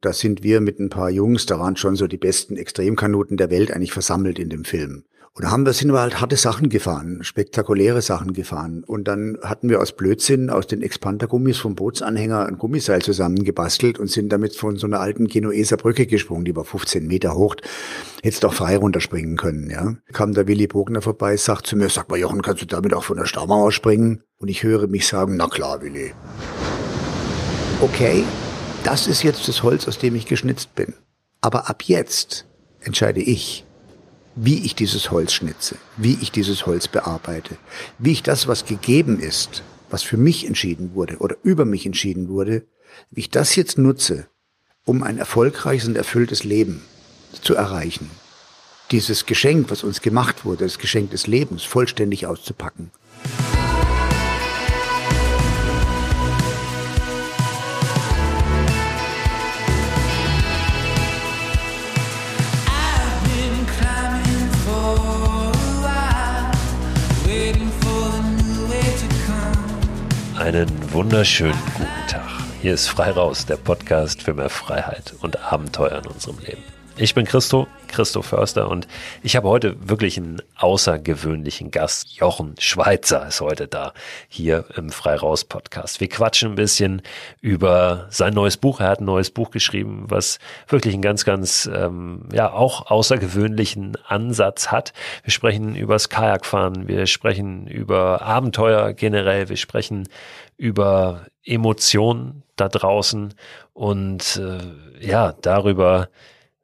Da sind wir mit ein paar Jungs, da waren schon so die besten Extremkanuten der Welt eigentlich versammelt in dem Film. Und da haben wir, sind wir halt harte Sachen gefahren, spektakuläre Sachen gefahren. Und dann hatten wir aus Blödsinn aus den Expandergummis vom Bootsanhänger ein Gummiseil zusammengebastelt und sind damit von so einer alten Genueser Brücke gesprungen, die war 15 Meter hoch. Hättest auch frei runterspringen können, ja. Kam der Willi Bogner vorbei, sagt zu mir, sag mal Jochen, kannst du damit auch von der Staumauer springen? Und ich höre mich sagen, na klar, Willi. Okay, das ist jetzt das Holz, aus dem ich geschnitzt bin. Aber ab jetzt entscheide ich, wie ich dieses Holz schnitze, wie ich dieses Holz bearbeite, wie ich das, was gegeben ist, was für mich entschieden wurde oder über mich entschieden wurde, wie ich das jetzt nutze, um ein erfolgreiches und erfülltes Leben zu erreichen. Dieses Geschenk, was uns gemacht wurde, das Geschenk des Lebens, vollständig auszupacken. Einen wunderschönen guten Tag. Hier ist Frei Raus, der Podcast für mehr Freiheit und Abenteuer in unserem Leben. Ich bin Christo, Christo Förster und ich habe heute wirklich einen außergewöhnlichen Gast. Jochen Schweizer ist heute da, hier im Freiraus Podcast. Wir quatschen ein bisschen über sein neues Buch. Er hat ein neues Buch geschrieben, was wirklich einen ganz, ganz, ähm, ja, auch außergewöhnlichen Ansatz hat. Wir sprechen über das Kajakfahren, wir sprechen über Abenteuer generell, wir sprechen über Emotionen da draußen und äh, ja, darüber,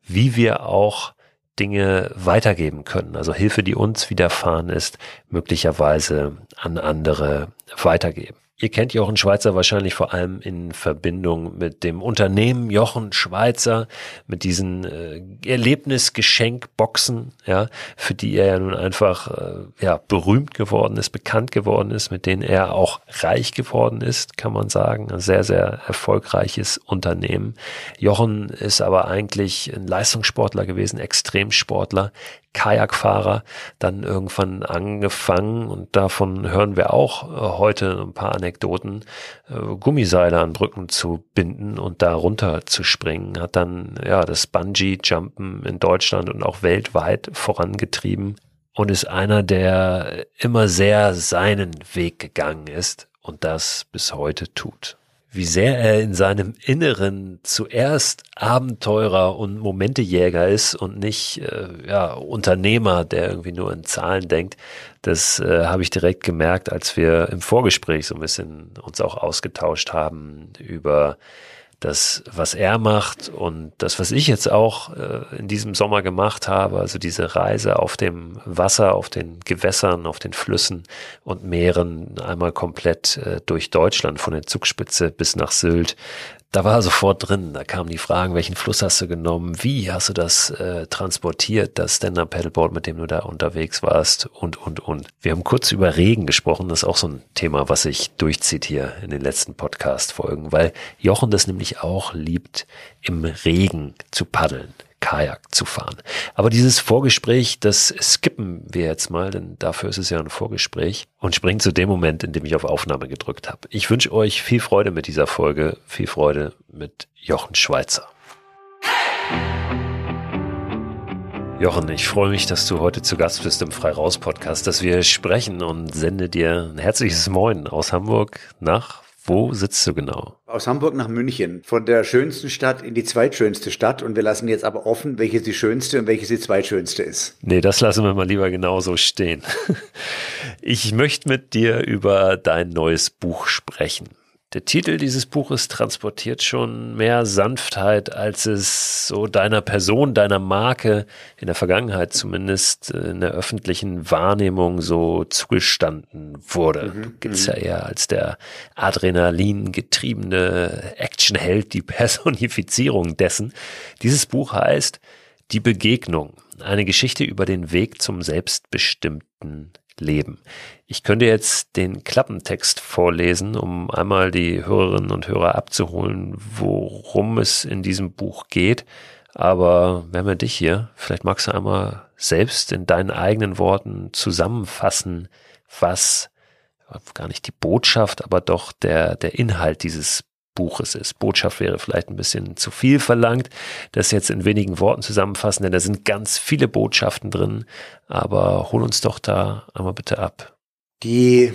wie wir auch Dinge weitergeben können. Also Hilfe, die uns widerfahren ist, möglicherweise an andere weitergeben. Ihr kennt Jochen Schweizer wahrscheinlich vor allem in Verbindung mit dem Unternehmen Jochen Schweizer, mit diesen äh, Erlebnisgeschenkboxen, ja, für die er ja nun einfach äh, ja, berühmt geworden ist, bekannt geworden ist, mit denen er auch reich geworden ist, kann man sagen. Ein sehr, sehr erfolgreiches Unternehmen. Jochen ist aber eigentlich ein Leistungssportler gewesen, Extremsportler, Kajakfahrer dann irgendwann angefangen und davon hören wir auch äh, heute ein paar Anekdoten, äh, Gummiseile an Brücken zu binden und da runter zu springen, hat dann ja das Bungee-Jumpen in Deutschland und auch weltweit vorangetrieben und ist einer, der immer sehr seinen Weg gegangen ist und das bis heute tut wie sehr er in seinem Inneren zuerst Abenteurer und Momentejäger ist und nicht äh, ja, Unternehmer, der irgendwie nur in Zahlen denkt. Das äh, habe ich direkt gemerkt, als wir im Vorgespräch so ein bisschen uns auch ausgetauscht haben über das, was er macht und das, was ich jetzt auch äh, in diesem Sommer gemacht habe, also diese Reise auf dem Wasser, auf den Gewässern, auf den Flüssen und Meeren, einmal komplett äh, durch Deutschland, von der Zugspitze bis nach Sylt, da war er sofort drin. Da kamen die Fragen, welchen Fluss hast du genommen? Wie hast du das äh, transportiert, das Stand-Up-Paddleboard, mit dem du da unterwegs warst? Und, und, und. Wir haben kurz über Regen gesprochen. Das ist auch so ein Thema, was sich durchzieht hier in den letzten Podcast-Folgen, weil Jochen das nämlich auch liebt, im Regen zu paddeln. Kajak zu fahren. Aber dieses Vorgespräch, das skippen wir jetzt mal, denn dafür ist es ja ein Vorgespräch und springen zu dem Moment, in dem ich auf Aufnahme gedrückt habe. Ich wünsche euch viel Freude mit dieser Folge, viel Freude mit Jochen Schweizer. Jochen, ich freue mich, dass du heute zu Gast bist im Freiraus Podcast, dass wir sprechen und sende dir ein herzliches Moin aus Hamburg nach wo sitzt du genau? Aus Hamburg nach München. Von der schönsten Stadt in die zweitschönste Stadt. Und wir lassen jetzt aber offen, welche die schönste und welche die zweitschönste ist. Nee, das lassen wir mal lieber genauso stehen. Ich möchte mit dir über dein neues Buch sprechen. Der Titel dieses Buches transportiert schon mehr Sanftheit, als es so deiner Person, deiner Marke in der Vergangenheit zumindest äh, in der öffentlichen Wahrnehmung so zugestanden wurde. Mhm. Du giltst ja mhm. eher als der Adrenalin getriebene Actionheld, die Personifizierung dessen. Dieses Buch heißt Die Begegnung, eine Geschichte über den Weg zum selbstbestimmten Leben. Ich könnte jetzt den Klappentext vorlesen, um einmal die Hörerinnen und Hörer abzuholen, worum es in diesem Buch geht. Aber wir haben ja dich hier. Vielleicht magst du einmal selbst in deinen eigenen Worten zusammenfassen, was gar nicht die Botschaft, aber doch der, der Inhalt dieses Buches ist. Botschaft wäre vielleicht ein bisschen zu viel verlangt, das jetzt in wenigen Worten zusammenfassen, denn da sind ganz viele Botschaften drin, aber hol uns doch da einmal bitte ab. Die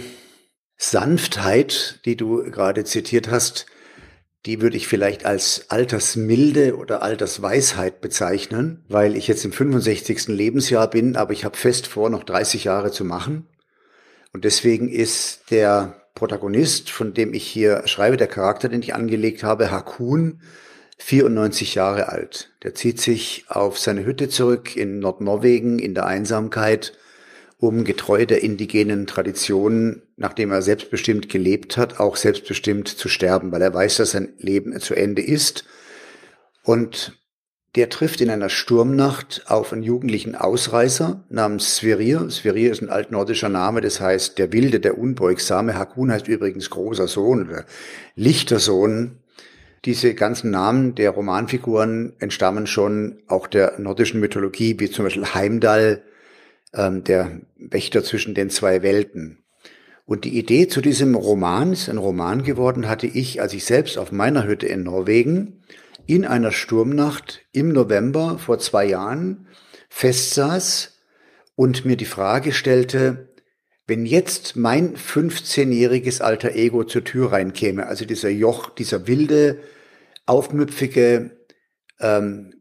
Sanftheit, die du gerade zitiert hast, die würde ich vielleicht als Altersmilde oder Altersweisheit bezeichnen, weil ich jetzt im 65. Lebensjahr bin, aber ich habe fest vor, noch 30 Jahre zu machen. Und deswegen ist der Protagonist, von dem ich hier schreibe, der Charakter, den ich angelegt habe, Hakun, 94 Jahre alt. Der zieht sich auf seine Hütte zurück in Nordnorwegen in der Einsamkeit, um getreu der indigenen Tradition, nachdem er selbstbestimmt gelebt hat, auch selbstbestimmt zu sterben, weil er weiß, dass sein Leben zu Ende ist. Und der trifft in einer Sturmnacht auf einen jugendlichen Ausreißer namens Sverrir. Sverrir ist ein altnordischer Name, das heißt der Wilde, der Unbeugsame. Hakun heißt übrigens großer Sohn oder lichter Sohn. Diese ganzen Namen der Romanfiguren entstammen schon auch der nordischen Mythologie, wie zum Beispiel Heimdall, ähm, der Wächter zwischen den zwei Welten. Und die Idee zu diesem Roman, ist ein Roman geworden, hatte ich, als ich selbst auf meiner Hütte in Norwegen in einer Sturmnacht im November vor zwei Jahren festsaß und mir die Frage stellte, wenn jetzt mein 15-jähriges alter Ego zur Tür reinkäme, also dieser Joch, dieser wilde, aufmüpfige, ähm,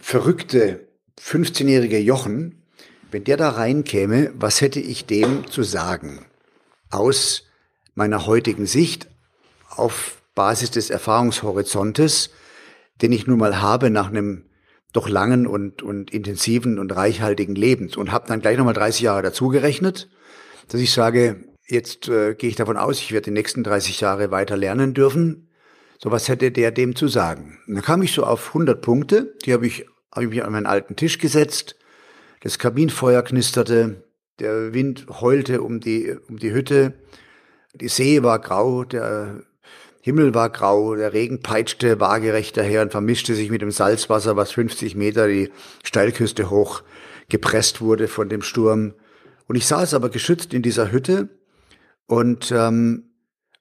verrückte 15-jährige Jochen, wenn der da reinkäme, was hätte ich dem zu sagen? Aus meiner heutigen Sicht, auf Basis des Erfahrungshorizontes, den ich nun mal habe nach einem doch langen und, und intensiven und reichhaltigen Lebens und habe dann gleich nochmal 30 Jahre dazugerechnet, dass ich sage, jetzt äh, gehe ich davon aus, ich werde die nächsten 30 Jahre weiter lernen dürfen. So was hätte der dem zu sagen. Und dann kam ich so auf 100 Punkte, die habe ich, hab ich mich an meinen alten Tisch gesetzt, das Kabinenfeuer knisterte, der Wind heulte um die, um die Hütte, die See war grau, der Himmel war grau, der Regen peitschte waagerecht daher und vermischte sich mit dem Salzwasser, was 50 Meter die Steilküste hoch gepresst wurde von dem Sturm. Und ich saß aber geschützt in dieser Hütte und, ähm,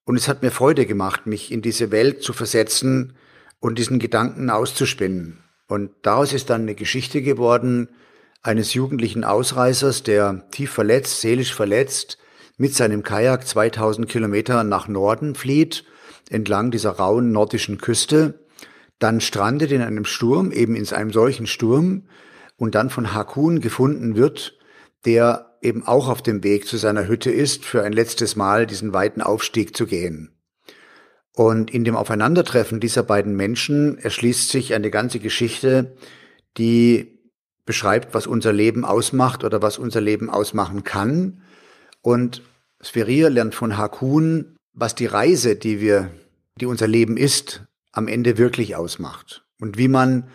und es hat mir Freude gemacht, mich in diese Welt zu versetzen und diesen Gedanken auszuspinnen. Und daraus ist dann eine Geschichte geworden eines jugendlichen Ausreißers, der tief verletzt, seelisch verletzt, mit seinem Kajak 2000 Kilometer nach Norden flieht entlang dieser rauen nordischen Küste, dann strandet in einem Sturm, eben in einem solchen Sturm, und dann von Hakun gefunden wird, der eben auch auf dem Weg zu seiner Hütte ist, für ein letztes Mal diesen weiten Aufstieg zu gehen. Und in dem Aufeinandertreffen dieser beiden Menschen erschließt sich eine ganze Geschichte, die beschreibt, was unser Leben ausmacht oder was unser Leben ausmachen kann. Und Spherier lernt von Hakun was die Reise, die wir, die unser Leben ist, am Ende wirklich ausmacht und wie man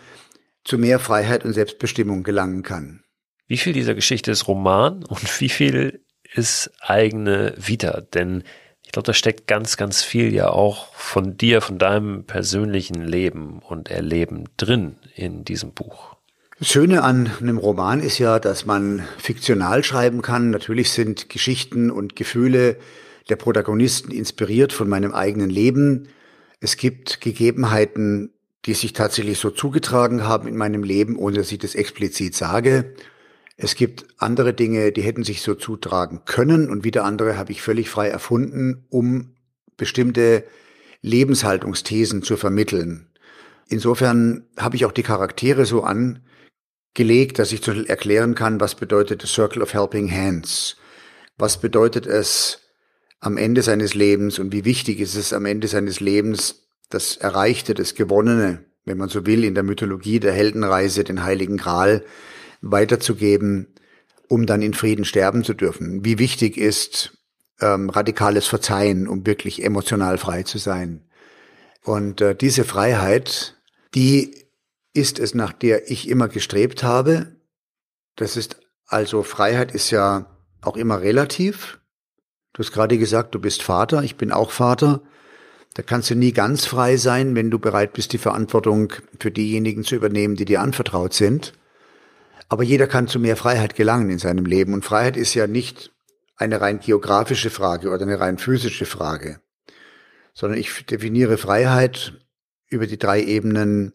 zu mehr Freiheit und Selbstbestimmung gelangen kann. Wie viel dieser Geschichte ist Roman und wie viel ist eigene Vita? Denn ich glaube, da steckt ganz, ganz viel ja auch von dir, von deinem persönlichen Leben und Erleben drin in diesem Buch. Das Schöne an einem Roman ist ja, dass man fiktional schreiben kann. Natürlich sind Geschichten und Gefühle der Protagonisten inspiriert von meinem eigenen Leben. Es gibt Gegebenheiten, die sich tatsächlich so zugetragen haben in meinem Leben, ohne dass ich das explizit sage. Es gibt andere Dinge, die hätten sich so zutragen können und wieder andere habe ich völlig frei erfunden, um bestimmte Lebenshaltungsthesen zu vermitteln. Insofern habe ich auch die Charaktere so angelegt, dass ich Beispiel erklären kann, was bedeutet the Circle of Helping Hands? Was bedeutet es, am Ende seines Lebens und wie wichtig ist es am Ende seines Lebens, das Erreichte, das Gewonnene, wenn man so will, in der Mythologie der Heldenreise, den Heiligen Gral weiterzugeben, um dann in Frieden sterben zu dürfen. Wie wichtig ist ähm, radikales Verzeihen, um wirklich emotional frei zu sein. Und äh, diese Freiheit, die ist es, nach der ich immer gestrebt habe. Das ist also Freiheit ist ja auch immer relativ. Du hast gerade gesagt, du bist Vater, ich bin auch Vater. Da kannst du nie ganz frei sein, wenn du bereit bist, die Verantwortung für diejenigen zu übernehmen, die dir anvertraut sind. Aber jeder kann zu mehr Freiheit gelangen in seinem Leben. Und Freiheit ist ja nicht eine rein geografische Frage oder eine rein physische Frage, sondern ich definiere Freiheit über die drei Ebenen.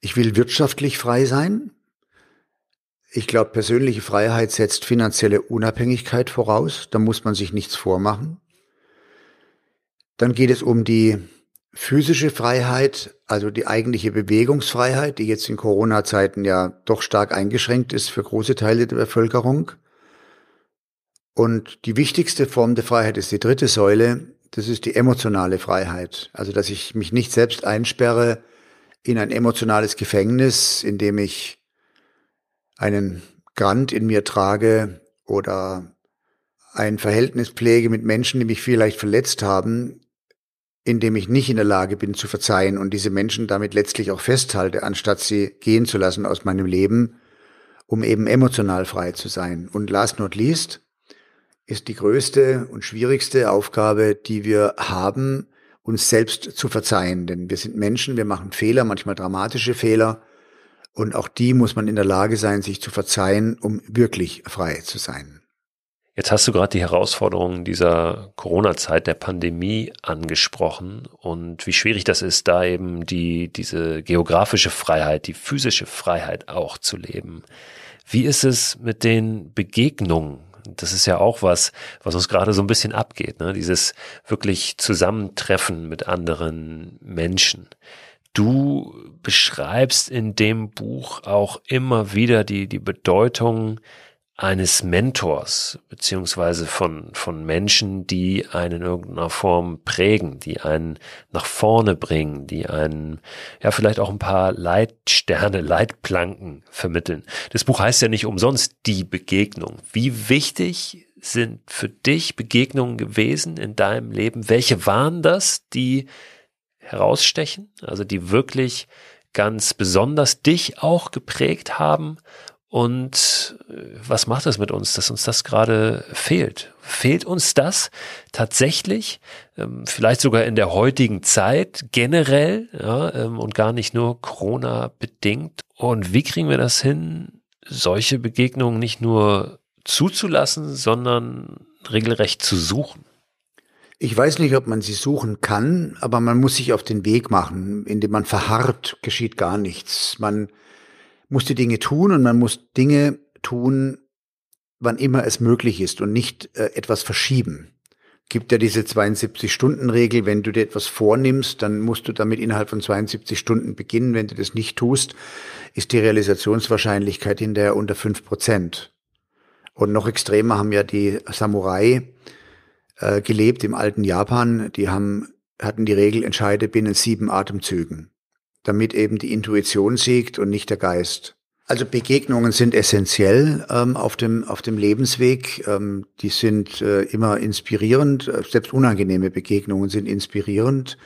Ich will wirtschaftlich frei sein. Ich glaube, persönliche Freiheit setzt finanzielle Unabhängigkeit voraus. Da muss man sich nichts vormachen. Dann geht es um die physische Freiheit, also die eigentliche Bewegungsfreiheit, die jetzt in Corona-Zeiten ja doch stark eingeschränkt ist für große Teile der Bevölkerung. Und die wichtigste Form der Freiheit ist die dritte Säule, das ist die emotionale Freiheit. Also, dass ich mich nicht selbst einsperre in ein emotionales Gefängnis, in dem ich einen Grant in mir trage oder ein Verhältnis pflege mit Menschen, die mich vielleicht verletzt haben, in dem ich nicht in der Lage bin zu verzeihen und diese Menschen damit letztlich auch festhalte, anstatt sie gehen zu lassen aus meinem Leben, um eben emotional frei zu sein. Und last not least ist die größte und schwierigste Aufgabe, die wir haben, uns selbst zu verzeihen. Denn wir sind Menschen, wir machen Fehler, manchmal dramatische Fehler. Und auch die muss man in der Lage sein, sich zu verzeihen, um wirklich frei zu sein. Jetzt hast du gerade die Herausforderungen dieser Corona-Zeit, der Pandemie angesprochen und wie schwierig das ist, da eben die, diese geografische Freiheit, die physische Freiheit auch zu leben. Wie ist es mit den Begegnungen? Das ist ja auch was, was uns gerade so ein bisschen abgeht, ne? dieses wirklich Zusammentreffen mit anderen Menschen. Du beschreibst in dem Buch auch immer wieder die, die Bedeutung eines Mentors, beziehungsweise von, von Menschen, die einen in irgendeiner Form prägen, die einen nach vorne bringen, die einen, ja, vielleicht auch ein paar Leitsterne, Leitplanken vermitteln. Das Buch heißt ja nicht umsonst die Begegnung. Wie wichtig sind für dich Begegnungen gewesen in deinem Leben? Welche waren das, die herausstechen, also die wirklich ganz besonders dich auch geprägt haben und äh, was macht das mit uns, dass uns das gerade fehlt? Fehlt uns das tatsächlich, ähm, vielleicht sogar in der heutigen Zeit generell ja, ähm, und gar nicht nur Corona bedingt? Und wie kriegen wir das hin, solche Begegnungen nicht nur zuzulassen, sondern regelrecht zu suchen? Ich weiß nicht, ob man sie suchen kann, aber man muss sich auf den Weg machen. Indem man verharrt, geschieht gar nichts. Man muss die Dinge tun und man muss Dinge tun, wann immer es möglich ist und nicht äh, etwas verschieben. Gibt ja diese 72-Stunden-Regel, wenn du dir etwas vornimmst, dann musst du damit innerhalb von 72 Stunden beginnen. Wenn du das nicht tust, ist die Realisationswahrscheinlichkeit hinterher unter fünf Prozent. Und noch extremer haben ja die Samurai äh, gelebt im alten Japan. Die haben, hatten die Regel, entscheide binnen sieben Atemzügen damit eben die Intuition siegt und nicht der Geist. Also Begegnungen sind essentiell ähm, auf dem auf dem Lebensweg. Ähm, die sind äh, immer inspirierend. Selbst unangenehme Begegnungen sind inspirierend.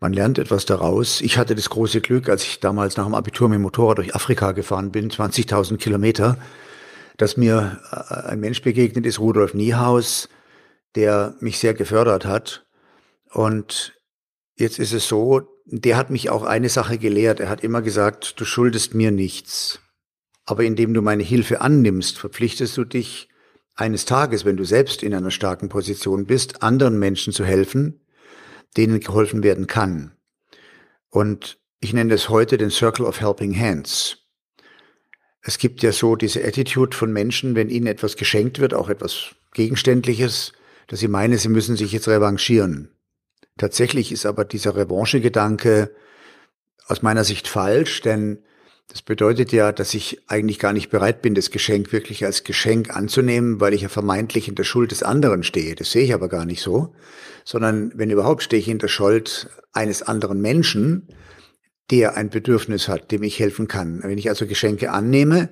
Man lernt etwas daraus. Ich hatte das große Glück, als ich damals nach dem Abitur mit dem Motorrad durch Afrika gefahren bin, 20.000 Kilometer, dass mir äh, ein Mensch begegnet ist, Rudolf Niehaus, der mich sehr gefördert hat. Und jetzt ist es so, der hat mich auch eine Sache gelehrt. Er hat immer gesagt, du schuldest mir nichts. Aber indem du meine Hilfe annimmst, verpflichtest du dich, eines Tages, wenn du selbst in einer starken Position bist, anderen Menschen zu helfen, denen geholfen werden kann. Und ich nenne es heute den Circle of Helping Hands. Es gibt ja so diese Attitude von Menschen, wenn ihnen etwas geschenkt wird, auch etwas Gegenständliches, dass sie meinen, sie müssen sich jetzt revanchieren. Tatsächlich ist aber dieser Revanche-Gedanke aus meiner Sicht falsch, denn das bedeutet ja, dass ich eigentlich gar nicht bereit bin, das Geschenk wirklich als Geschenk anzunehmen, weil ich ja vermeintlich in der Schuld des anderen stehe. Das sehe ich aber gar nicht so, sondern wenn überhaupt stehe ich in der Schuld eines anderen Menschen, der ein Bedürfnis hat, dem ich helfen kann. Wenn ich also Geschenke annehme,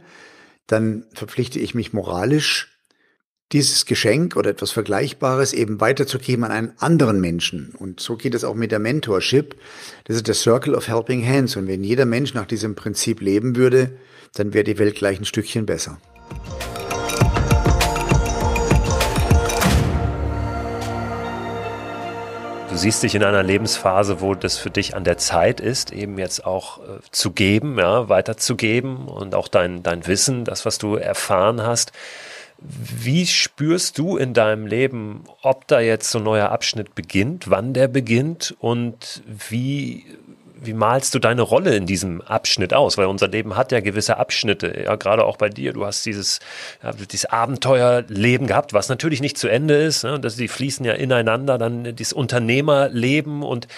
dann verpflichte ich mich moralisch, dieses Geschenk oder etwas Vergleichbares eben weiterzugeben an einen anderen Menschen. Und so geht es auch mit der Mentorship. Das ist der Circle of Helping Hands. Und wenn jeder Mensch nach diesem Prinzip leben würde, dann wäre die Welt gleich ein Stückchen besser. Du siehst dich in einer Lebensphase, wo das für dich an der Zeit ist, eben jetzt auch äh, zu geben, ja, weiterzugeben und auch dein, dein Wissen, das, was du erfahren hast, Wie spürst du in deinem Leben, ob da jetzt so ein neuer Abschnitt beginnt, wann der beginnt und wie wie malst du deine Rolle in diesem Abschnitt aus? Weil unser Leben hat ja gewisse Abschnitte, ja, gerade auch bei dir. Du hast dieses, ja, dieses Abenteuerleben gehabt, was natürlich nicht zu Ende ist. Ne? Die fließen ja ineinander, dann dieses Unternehmerleben und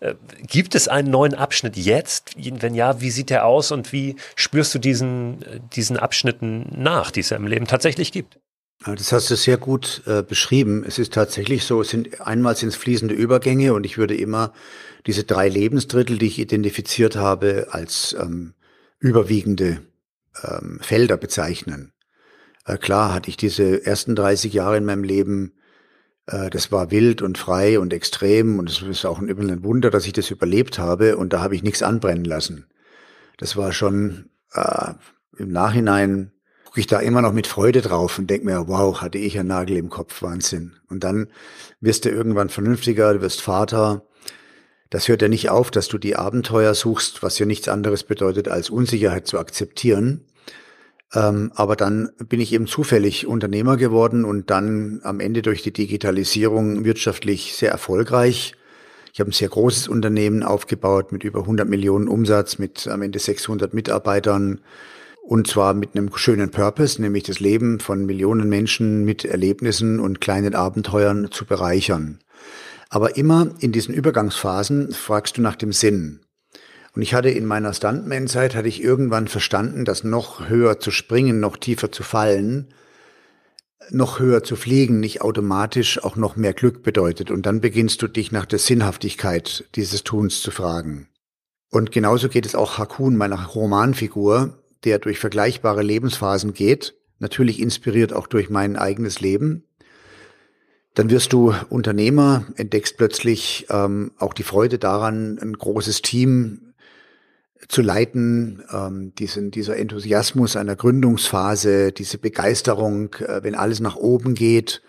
äh, gibt es einen neuen Abschnitt jetzt? Wenn ja, wie sieht der aus und wie spürst du diesen, diesen Abschnitten nach, die es ja im Leben tatsächlich gibt? Das hast du sehr gut äh, beschrieben. Es ist tatsächlich so, es sind einmal sind es fließende Übergänge und ich würde immer diese drei Lebensdrittel, die ich identifiziert habe, als ähm, überwiegende ähm, Felder bezeichnen. Äh, klar hatte ich diese ersten 30 Jahre in meinem Leben, äh, das war wild und frei und extrem und es ist auch ein, ein Wunder, dass ich das überlebt habe und da habe ich nichts anbrennen lassen. Das war schon äh, im Nachhinein gucke ich da immer noch mit Freude drauf und denke mir, wow, hatte ich einen Nagel im Kopf, Wahnsinn. Und dann wirst du irgendwann vernünftiger, du wirst Vater, das hört ja nicht auf, dass du die Abenteuer suchst, was ja nichts anderes bedeutet, als Unsicherheit zu akzeptieren. Ähm, aber dann bin ich eben zufällig Unternehmer geworden und dann am Ende durch die Digitalisierung wirtschaftlich sehr erfolgreich. Ich habe ein sehr großes Unternehmen aufgebaut mit über 100 Millionen Umsatz, mit am Ende 600 Mitarbeitern und zwar mit einem schönen Purpose, nämlich das Leben von Millionen Menschen mit Erlebnissen und kleinen Abenteuern zu bereichern. Aber immer in diesen Übergangsphasen fragst du nach dem Sinn. Und ich hatte in meiner Stuntman-Zeit, hatte ich irgendwann verstanden, dass noch höher zu springen, noch tiefer zu fallen, noch höher zu fliegen nicht automatisch auch noch mehr Glück bedeutet. Und dann beginnst du dich nach der Sinnhaftigkeit dieses Tuns zu fragen. Und genauso geht es auch Hakun, meiner Romanfigur, der durch vergleichbare Lebensphasen geht, natürlich inspiriert auch durch mein eigenes Leben. Dann wirst du Unternehmer, entdeckst plötzlich ähm, auch die Freude daran, ein großes Team zu leiten, ähm, diesen, dieser Enthusiasmus einer Gründungsphase, diese Begeisterung, äh, wenn alles nach oben geht.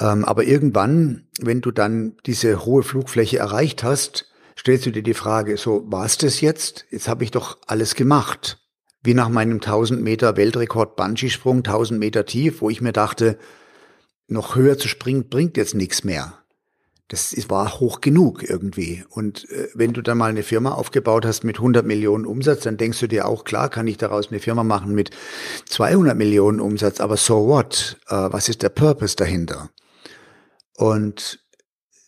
Ähm, aber irgendwann, wenn du dann diese hohe Flugfläche erreicht hast, stellst du dir die Frage, so, war's das jetzt? Jetzt habe ich doch alles gemacht. Wie nach meinem 1000 Meter Weltrekord Bungee-Sprung, 1000 Meter tief, wo ich mir dachte, noch höher zu springen bringt jetzt nichts mehr. Das war hoch genug irgendwie. Und äh, wenn du dann mal eine Firma aufgebaut hast mit 100 Millionen Umsatz, dann denkst du dir auch, klar, kann ich daraus eine Firma machen mit 200 Millionen Umsatz, aber so what? Äh, was ist der Purpose dahinter? Und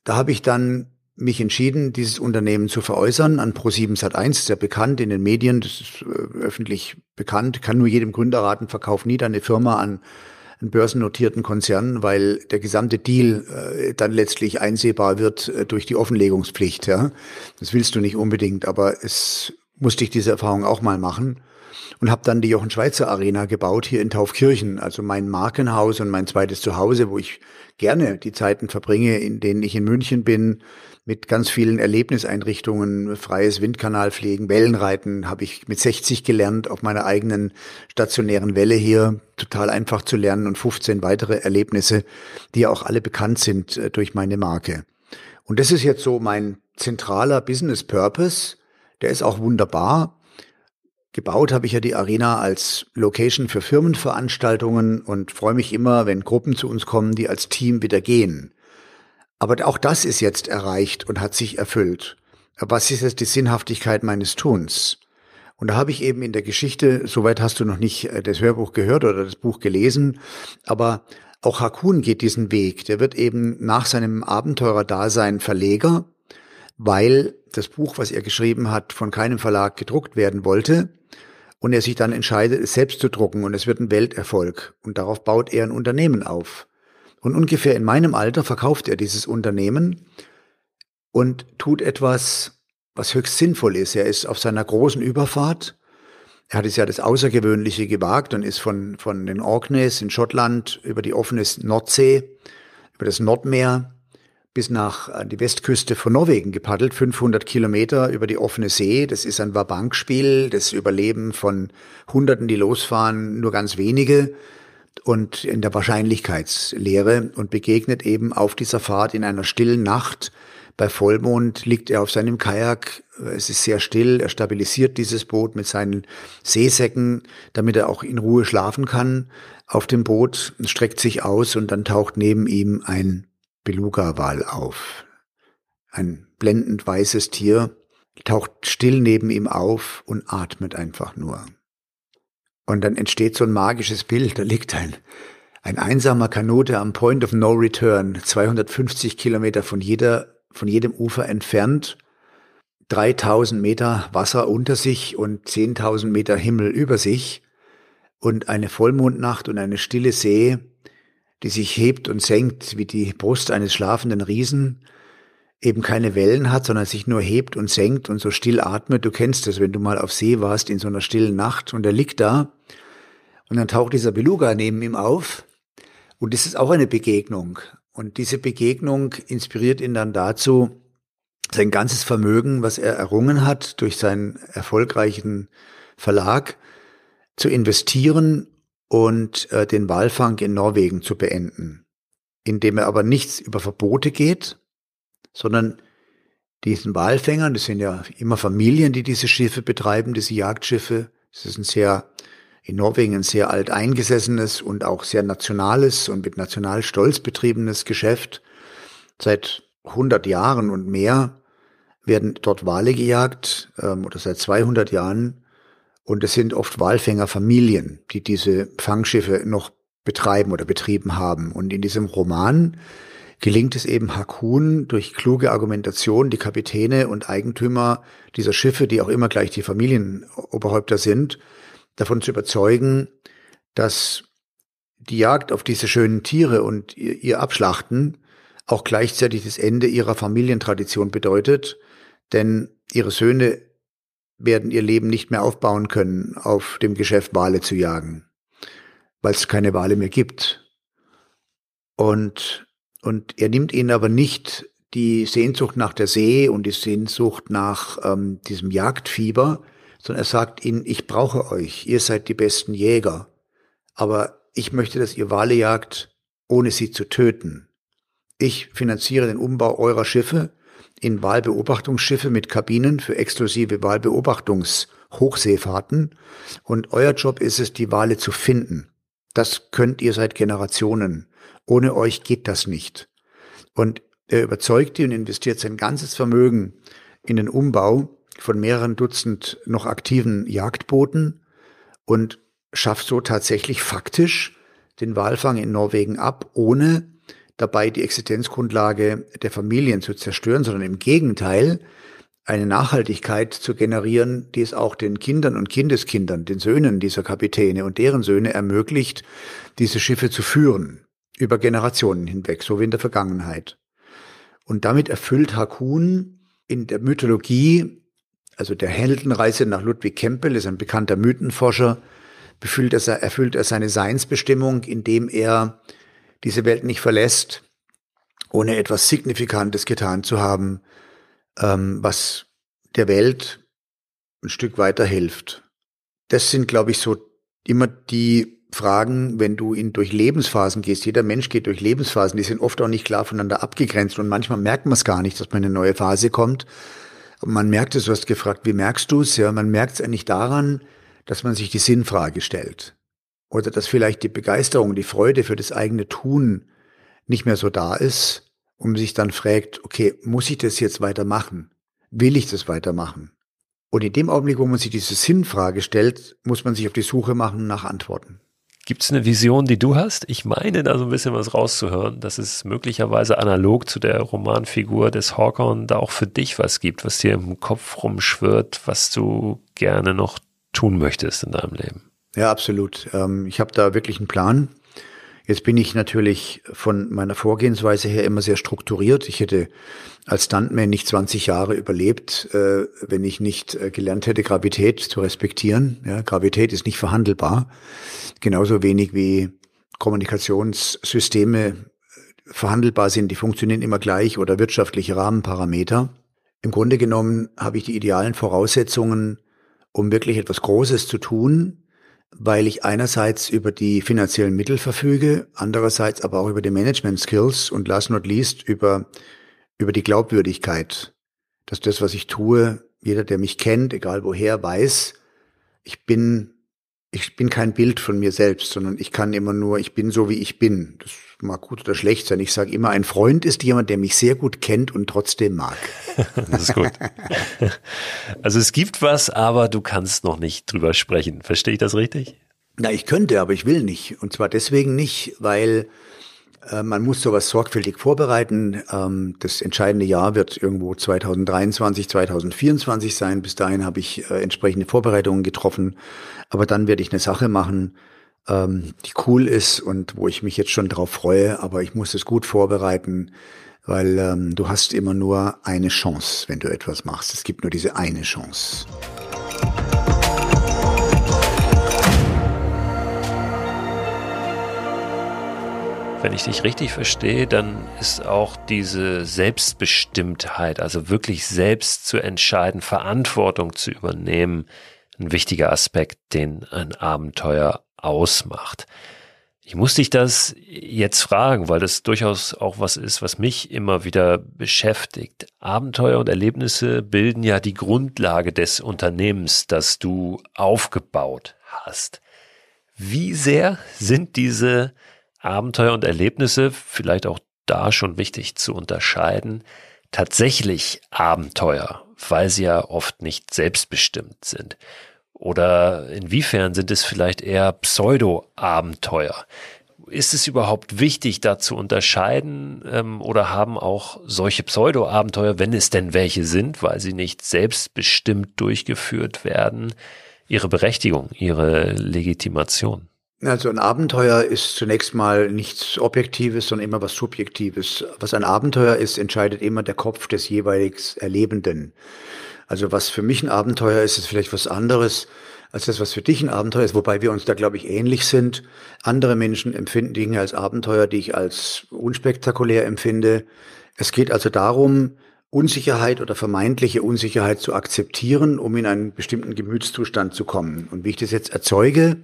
da habe ich dann mich entschieden, dieses Unternehmen zu veräußern an Pro7 Sat1, sehr bekannt in den Medien, das ist äh, öffentlich bekannt, kann nur jedem Gründer raten, verkauf nie deine Firma an einen börsennotierten Konzern, weil der gesamte Deal äh, dann letztlich einsehbar wird äh, durch die Offenlegungspflicht. Ja, das willst du nicht unbedingt, aber es musste ich diese Erfahrung auch mal machen und habe dann die Jochen Schweizer Arena gebaut hier in Taufkirchen, also mein Markenhaus und mein zweites Zuhause, wo ich gerne die Zeiten verbringe, in denen ich in München bin, mit ganz vielen Erlebniseinrichtungen, freies Windkanalpflegen, Wellenreiten habe ich mit 60 gelernt auf meiner eigenen stationären Welle hier, total einfach zu lernen und 15 weitere Erlebnisse, die auch alle bekannt sind äh, durch meine Marke. Und das ist jetzt so mein zentraler Business Purpose. Der ist auch wunderbar. Gebaut habe ich ja die Arena als Location für Firmenveranstaltungen und freue mich immer, wenn Gruppen zu uns kommen, die als Team wieder gehen. Aber auch das ist jetzt erreicht und hat sich erfüllt. Was ist jetzt die Sinnhaftigkeit meines Tuns? Und da habe ich eben in der Geschichte, soweit hast du noch nicht äh, das Hörbuch gehört oder das Buch gelesen, aber auch Hakun geht diesen Weg. Der wird eben nach seinem Abenteurer-Dasein Verleger, weil das Buch, was er geschrieben hat, von keinem Verlag gedruckt werden wollte und er sich dann entscheidet, es selbst zu drucken und es wird ein Welterfolg und darauf baut er ein Unternehmen auf. Und ungefähr in meinem Alter verkauft er dieses Unternehmen und tut etwas, was höchst sinnvoll ist. Er ist auf seiner großen Überfahrt. Er hat es ja das Außergewöhnliche gewagt und ist von, von den Orkneys in Schottland über die offene Nordsee, über das Nordmeer bis nach an die Westküste von Norwegen gepaddelt, 500 Kilometer über die offene See. Das ist ein Wabankspiel, das Überleben von Hunderten, die losfahren, nur ganz wenige und in der Wahrscheinlichkeitslehre und begegnet eben auf dieser Fahrt in einer stillen Nacht Bei Vollmond liegt er auf seinem Kajak. Es ist sehr still. Er stabilisiert dieses Boot mit seinen Seesäcken, damit er auch in Ruhe schlafen kann. Auf dem Boot streckt sich aus und dann taucht neben ihm ein Beluga-Wal auf. Ein blendend weißes Tier taucht still neben ihm auf und atmet einfach nur. Und dann entsteht so ein magisches Bild. Da liegt ein, ein einsamer Kanute am Point of No Return, 250 Kilometer von jeder von jedem Ufer entfernt, 3000 Meter Wasser unter sich und 10.000 Meter Himmel über sich und eine Vollmondnacht und eine stille See, die sich hebt und senkt wie die Brust eines schlafenden Riesen, eben keine Wellen hat, sondern sich nur hebt und senkt und so still atmet. Du kennst es, wenn du mal auf See warst in so einer stillen Nacht und er liegt da und dann taucht dieser Beluga neben ihm auf und das ist auch eine Begegnung. Und diese Begegnung inspiriert ihn dann dazu, sein ganzes Vermögen, was er errungen hat durch seinen erfolgreichen Verlag, zu investieren und äh, den Walfang in Norwegen zu beenden, indem er aber nichts über Verbote geht, sondern diesen Walfängern, das sind ja immer Familien, die diese Schiffe betreiben, diese Jagdschiffe, das ist ein sehr in Norwegen ein sehr alt eingesessenes und auch sehr nationales und mit Nationalstolz betriebenes Geschäft. Seit 100 Jahren und mehr werden dort Wale gejagt ähm, oder seit 200 Jahren. Und es sind oft Walfängerfamilien, die diese Fangschiffe noch betreiben oder betrieben haben. Und in diesem Roman gelingt es eben Hakun durch kluge Argumentation, die Kapitäne und Eigentümer dieser Schiffe, die auch immer gleich die Familienoberhäupter sind, davon zu überzeugen, dass die Jagd auf diese schönen Tiere und ihr Abschlachten auch gleichzeitig das Ende ihrer Familientradition bedeutet, denn ihre Söhne werden ihr Leben nicht mehr aufbauen können, auf dem Geschäft Wale zu jagen, weil es keine Wale mehr gibt. Und, und er nimmt ihnen aber nicht die Sehnsucht nach der See und die Sehnsucht nach ähm, diesem Jagdfieber, sondern er sagt ihnen, ich brauche euch, ihr seid die besten Jäger, aber ich möchte, dass ihr Wale jagt, ohne sie zu töten. Ich finanziere den Umbau eurer Schiffe in Wahlbeobachtungsschiffe mit Kabinen für exklusive Wahlbeobachtungshochseefahrten und euer Job ist es, die Wale zu finden. Das könnt ihr seit Generationen. Ohne euch geht das nicht. Und er überzeugt die und investiert sein ganzes Vermögen in den Umbau von mehreren Dutzend noch aktiven Jagdbooten und schafft so tatsächlich faktisch den Walfang in Norwegen ab, ohne dabei die Existenzgrundlage der Familien zu zerstören, sondern im Gegenteil eine Nachhaltigkeit zu generieren, die es auch den Kindern und Kindeskindern, den Söhnen dieser Kapitäne und deren Söhne ermöglicht, diese Schiffe zu führen, über Generationen hinweg, so wie in der Vergangenheit. Und damit erfüllt Hakun in der Mythologie also der Heldenreise nach Ludwig Kempel ist ein bekannter Mythenforscher, er, erfüllt er seine Seinsbestimmung, indem er diese Welt nicht verlässt, ohne etwas Signifikantes getan zu haben, ähm, was der Welt ein Stück weiter hilft. Das sind, glaube ich, so immer die Fragen, wenn du in durch Lebensphasen gehst. Jeder Mensch geht durch Lebensphasen, die sind oft auch nicht klar voneinander abgegrenzt und manchmal merkt man es gar nicht, dass man in eine neue Phase kommt. Man merkt es, du hast gefragt, wie merkst du es? Ja, man merkt es eigentlich daran, dass man sich die Sinnfrage stellt. Oder dass vielleicht die Begeisterung, die Freude für das eigene Tun nicht mehr so da ist und man sich dann fragt, okay, muss ich das jetzt weitermachen? Will ich das weitermachen? Und in dem Augenblick, wo man sich diese Sinnfrage stellt, muss man sich auf die Suche machen nach Antworten. Gibt es eine Vision, die du hast? Ich meine, da so ein bisschen was rauszuhören, dass es möglicherweise analog zu der Romanfigur des Hawkon da auch für dich was gibt, was dir im Kopf rumschwirrt, was du gerne noch tun möchtest in deinem Leben. Ja, absolut. Ähm, ich habe da wirklich einen Plan. Jetzt bin ich natürlich von meiner Vorgehensweise her immer sehr strukturiert. Ich hätte als Stuntman nicht 20 Jahre überlebt, äh, wenn ich nicht äh, gelernt hätte, Gravität zu respektieren. Ja, Gravität ist nicht verhandelbar. Genauso wenig wie Kommunikationssysteme äh, verhandelbar sind, die funktionieren immer gleich oder wirtschaftliche Rahmenparameter. Im Grunde genommen habe ich die idealen Voraussetzungen, um wirklich etwas Großes zu tun, weil ich einerseits über die finanziellen Mittel verfüge, andererseits aber auch über die Management Skills und last not least über über die Glaubwürdigkeit, dass das, was ich tue, jeder, der mich kennt, egal woher, weiß, ich bin, ich bin kein Bild von mir selbst, sondern ich kann immer nur, ich bin so, wie ich bin. Das mag gut oder schlecht sein. Ich sage immer, ein Freund ist jemand, der mich sehr gut kennt und trotzdem mag. Das ist gut. Also es gibt was, aber du kannst noch nicht drüber sprechen. Verstehe ich das richtig? Na, ich könnte, aber ich will nicht. Und zwar deswegen nicht, weil äh, man muss sowas sorgfältig vorbereiten. Ähm, das entscheidende Jahr wird irgendwo 2023, 2024 sein. Bis dahin habe ich äh, entsprechende Vorbereitungen getroffen. Aber dann werde ich eine Sache machen, ähm, die cool ist und wo ich mich jetzt schon drauf freue. Aber ich muss es gut vorbereiten, weil ähm, du hast immer nur eine Chance, wenn du etwas machst. Es gibt nur diese eine Chance. Wenn ich dich richtig verstehe, dann ist auch diese Selbstbestimmtheit, also wirklich selbst zu entscheiden, Verantwortung zu übernehmen, ein wichtiger Aspekt, den ein Abenteuer ausmacht. Ich muss dich das jetzt fragen, weil das durchaus auch was ist, was mich immer wieder beschäftigt. Abenteuer und Erlebnisse bilden ja die Grundlage des Unternehmens, das du aufgebaut hast. Wie sehr sind diese Abenteuer und Erlebnisse, vielleicht auch da schon wichtig zu unterscheiden, tatsächlich Abenteuer, weil sie ja oft nicht selbstbestimmt sind? Oder inwiefern sind es vielleicht eher Pseudo-Abenteuer? Ist es überhaupt wichtig, da zu unterscheiden? Ähm, oder haben auch solche Pseudo-Abenteuer, wenn es denn welche sind, weil sie nicht selbstbestimmt durchgeführt werden, ihre Berechtigung, ihre Legitimation? Also ein Abenteuer ist zunächst mal nichts Objektives, sondern immer was Subjektives. Was ein Abenteuer ist, entscheidet immer der Kopf des jeweils Erlebenden. Also was für mich ein Abenteuer ist, ist vielleicht was anderes als das, was für dich ein Abenteuer ist, wobei wir uns da, glaube ich, ähnlich sind. Andere Menschen empfinden Dinge als Abenteuer, die ich als unspektakulär empfinde. Es geht also darum, Unsicherheit oder vermeintliche Unsicherheit zu akzeptieren, um in einen bestimmten Gemütszustand zu kommen. Und wie ich das jetzt erzeuge,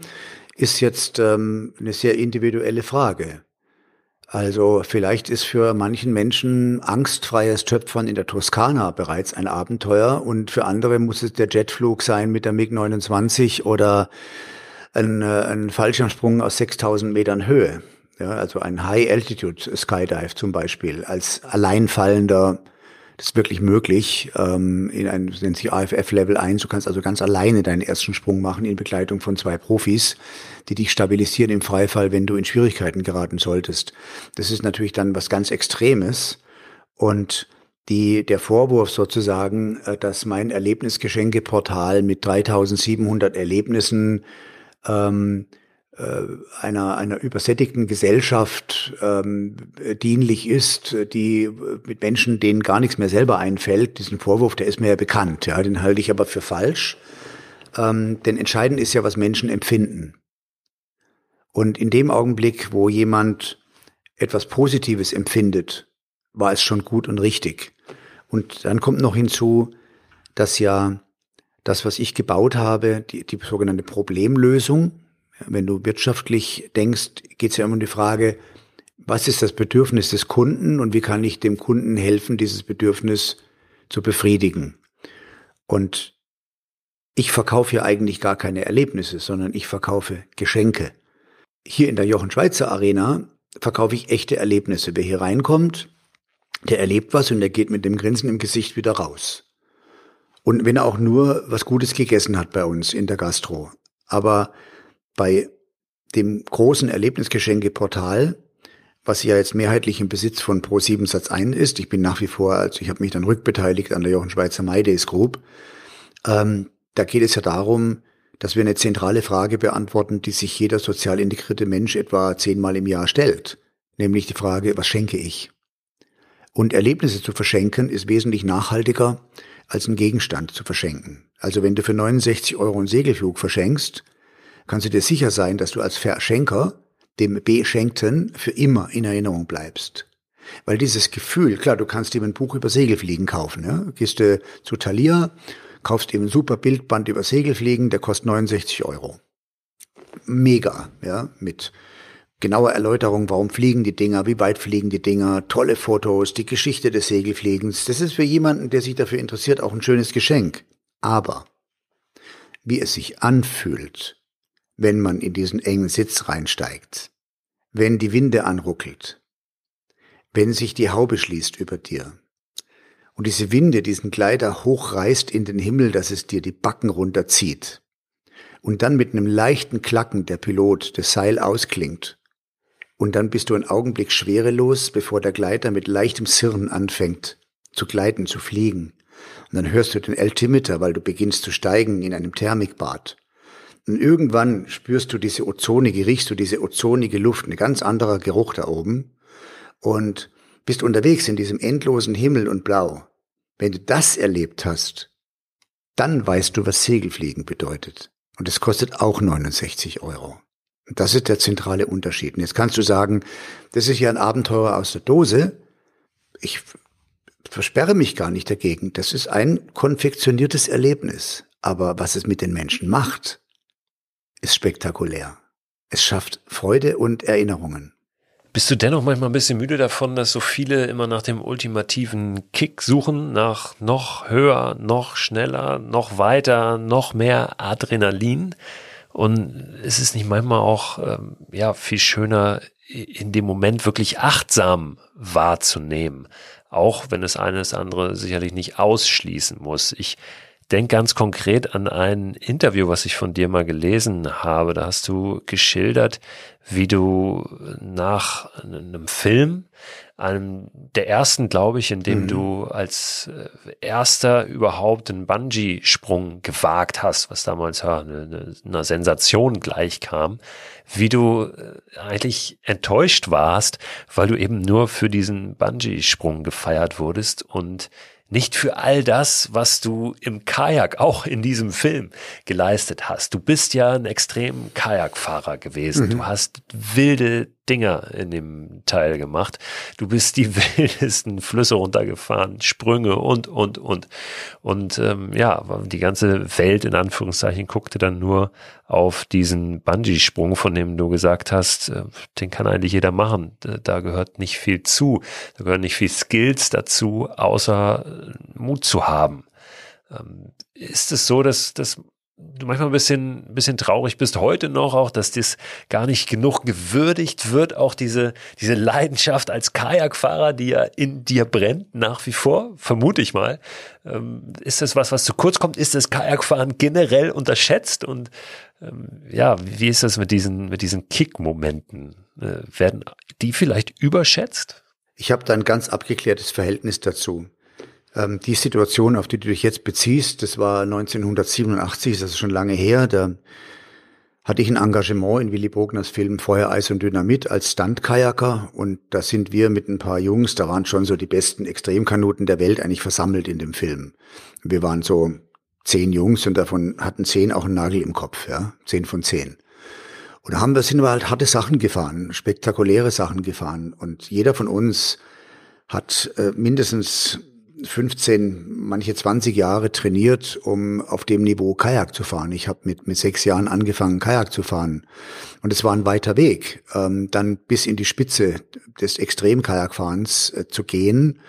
ist jetzt ähm, eine sehr individuelle Frage. Also vielleicht ist für manchen Menschen angstfreies Töpfern in der Toskana bereits ein Abenteuer und für andere muss es der Jetflug sein mit der MiG-29 oder ein, äh, ein Fallschirmsprung aus 6000 Metern Höhe. Ja, also ein High-Altitude Skydive zum Beispiel als alleinfallender das ist wirklich möglich ähm, in ein nennt sich AFF Level 1. Du kannst also ganz alleine deinen ersten Sprung machen in Begleitung von zwei Profis, die dich stabilisieren im Freifall, wenn du in Schwierigkeiten geraten solltest. Das ist natürlich dann was ganz Extremes und die, der Vorwurf sozusagen, äh, dass mein Erlebnisgeschenkeportal mit 3700 Erlebnissen ähm, äh, einer, einer übersättigten Gesellschaft ähm, dienlich ist, die mit Menschen, denen gar nichts mehr selber einfällt, diesen Vorwurf, der ist mir ja bekannt, ja, den halte ich aber für falsch. Ähm, denn entscheidend ist ja, was Menschen empfinden. Und in dem Augenblick, wo jemand etwas Positives empfindet, war es schon gut und richtig. Und dann kommt noch hinzu, dass ja das, was ich gebaut habe, die, die sogenannte Problemlösung, wenn du wirtschaftlich denkst, geht es ja immer um die Frage, was ist das Bedürfnis des Kunden und wie kann ich dem Kunden helfen, dieses Bedürfnis zu befriedigen. Und ich verkaufe ja eigentlich gar keine Erlebnisse, sondern ich verkaufe Geschenke. Hier in der Jochen Schweizer Arena verkaufe ich echte Erlebnisse. Wer hier reinkommt, der erlebt was und der geht mit dem Grinsen im Gesicht wieder raus. Und wenn er auch nur was Gutes gegessen hat bei uns in der Gastro. Aber bei dem großen Erlebnisgeschenke-Portal, was ja jetzt mehrheitlich im Besitz von Pro7 Satz 1 ist, ich bin nach wie vor, also ich habe mich dann rückbeteiligt an der Jochen Schweizer MyDays Group, ähm, da geht es ja darum, dass wir eine zentrale Frage beantworten, die sich jeder sozial integrierte Mensch etwa zehnmal im Jahr stellt, nämlich die Frage, was schenke ich? Und Erlebnisse zu verschenken ist wesentlich nachhaltiger als einen Gegenstand zu verschenken. Also wenn du für 69 Euro einen Segelflug verschenkst, kannst du dir sicher sein, dass du als Verschenker dem Beschenkten für immer in Erinnerung bleibst. Weil dieses Gefühl, klar, du kannst ihm ein Buch über Segelfliegen kaufen. Ja? Gehst du zu Thalia, kaufst ihm ein super Bildband über Segelfliegen, der kostet 69 Euro. Mega, ja, mit genaue Erläuterung, warum fliegen die Dinger, wie weit fliegen die Dinger, tolle Fotos, die Geschichte des Segelfliegens. Das ist für jemanden, der sich dafür interessiert, auch ein schönes Geschenk. Aber wie es sich anfühlt, wenn man in diesen engen Sitz reinsteigt, wenn die Winde anruckelt, wenn sich die Haube schließt über dir und diese Winde diesen Gleiter hochreißt in den Himmel, dass es dir die Backen runterzieht und dann mit einem leichten Klacken der Pilot das Seil ausklingt und dann bist du einen Augenblick schwerelos, bevor der Gleiter mit leichtem Sirren anfängt zu gleiten, zu fliegen. Und dann hörst du den Altimeter, weil du beginnst zu steigen in einem Thermikbad. Und irgendwann spürst du diese ozonige, riechst du diese ozonige Luft, ein ganz anderer Geruch da oben. Und bist unterwegs in diesem endlosen Himmel und Blau. Wenn du das erlebt hast, dann weißt du, was Segelfliegen bedeutet. Und es kostet auch 69 Euro. Und das ist der zentrale Unterschied. Und jetzt kannst du sagen, das ist ja ein Abenteuer aus der Dose. Ich versperre mich gar nicht dagegen. Das ist ein konfektioniertes Erlebnis. Aber was es mit den Menschen macht, ist spektakulär. Es schafft Freude und Erinnerungen. Bist du dennoch manchmal ein bisschen müde davon, dass so viele immer nach dem ultimativen Kick suchen, nach noch höher, noch schneller, noch weiter, noch mehr Adrenalin? Und es ist nicht manchmal auch ähm, ja viel schöner, in dem Moment wirklich achtsam wahrzunehmen, auch wenn es eines andere sicherlich nicht ausschließen muss. Ich denke ganz konkret an ein Interview, was ich von dir mal gelesen habe. Da hast du geschildert, wie du nach einem Film, einem der ersten, glaube ich, in dem mhm. du als äh, erster überhaupt einen Bungee-Sprung gewagt hast, was damals ja eine, eine Sensation gleichkam, wie du äh, eigentlich enttäuscht warst, weil du eben nur für diesen Bungee-Sprung gefeiert wurdest und nicht für all das, was du im Kajak auch in diesem Film geleistet hast. Du bist ja ein extrem Kajakfahrer gewesen. Mhm. Du hast wilde Dinger in dem Teil gemacht. Du bist die wildesten Flüsse runtergefahren, Sprünge und, und, und. Und ähm, ja, die ganze Welt in Anführungszeichen guckte dann nur auf diesen Bungee-Sprung, von dem du gesagt hast, äh, den kann eigentlich jeder machen. Da gehört nicht viel zu. Da gehören nicht viel Skills dazu, außer äh, Mut zu haben. Ähm, ist es so, dass, dass du manchmal ein bisschen, ein bisschen traurig bist heute noch auch, dass das gar nicht genug gewürdigt wird, auch diese, diese Leidenschaft als Kajakfahrer, die ja in dir brennt, nach wie vor, vermute ich mal. Ähm, ist das was, was zu kurz kommt? Ist das Kajakfahren generell unterschätzt? Und ähm, ja, wie ist das mit diesen, mit diesen Kick-Momenten? Äh, werden die vielleicht überschätzt? Ich habe da ein ganz abgeklärtes Verhältnis dazu. Ähm, die Situation, auf die du dich jetzt beziehst, das war 1987, das ist schon lange her. Da hatte ich ein Engagement in Willy Bogners Film Feuer, Eis und Dynamit als Stunt-Kajaker und da sind wir mit ein paar Jungs, da waren schon so die besten Extremkanuten der Welt eigentlich versammelt in dem Film. Wir waren so zehn Jungs und davon hatten zehn auch einen Nagel im Kopf, ja, zehn von zehn. Und da haben wir, sind wir halt harte Sachen gefahren, spektakuläre Sachen gefahren und jeder von uns hat äh, mindestens 15, manche 20 Jahre trainiert, um auf dem Niveau Kajak zu fahren. Ich habe mit, mit sechs Jahren angefangen, Kajak zu fahren. Und es war ein weiter Weg, ähm, dann bis in die Spitze des Extrem-Kajakfahrens äh, zu gehen.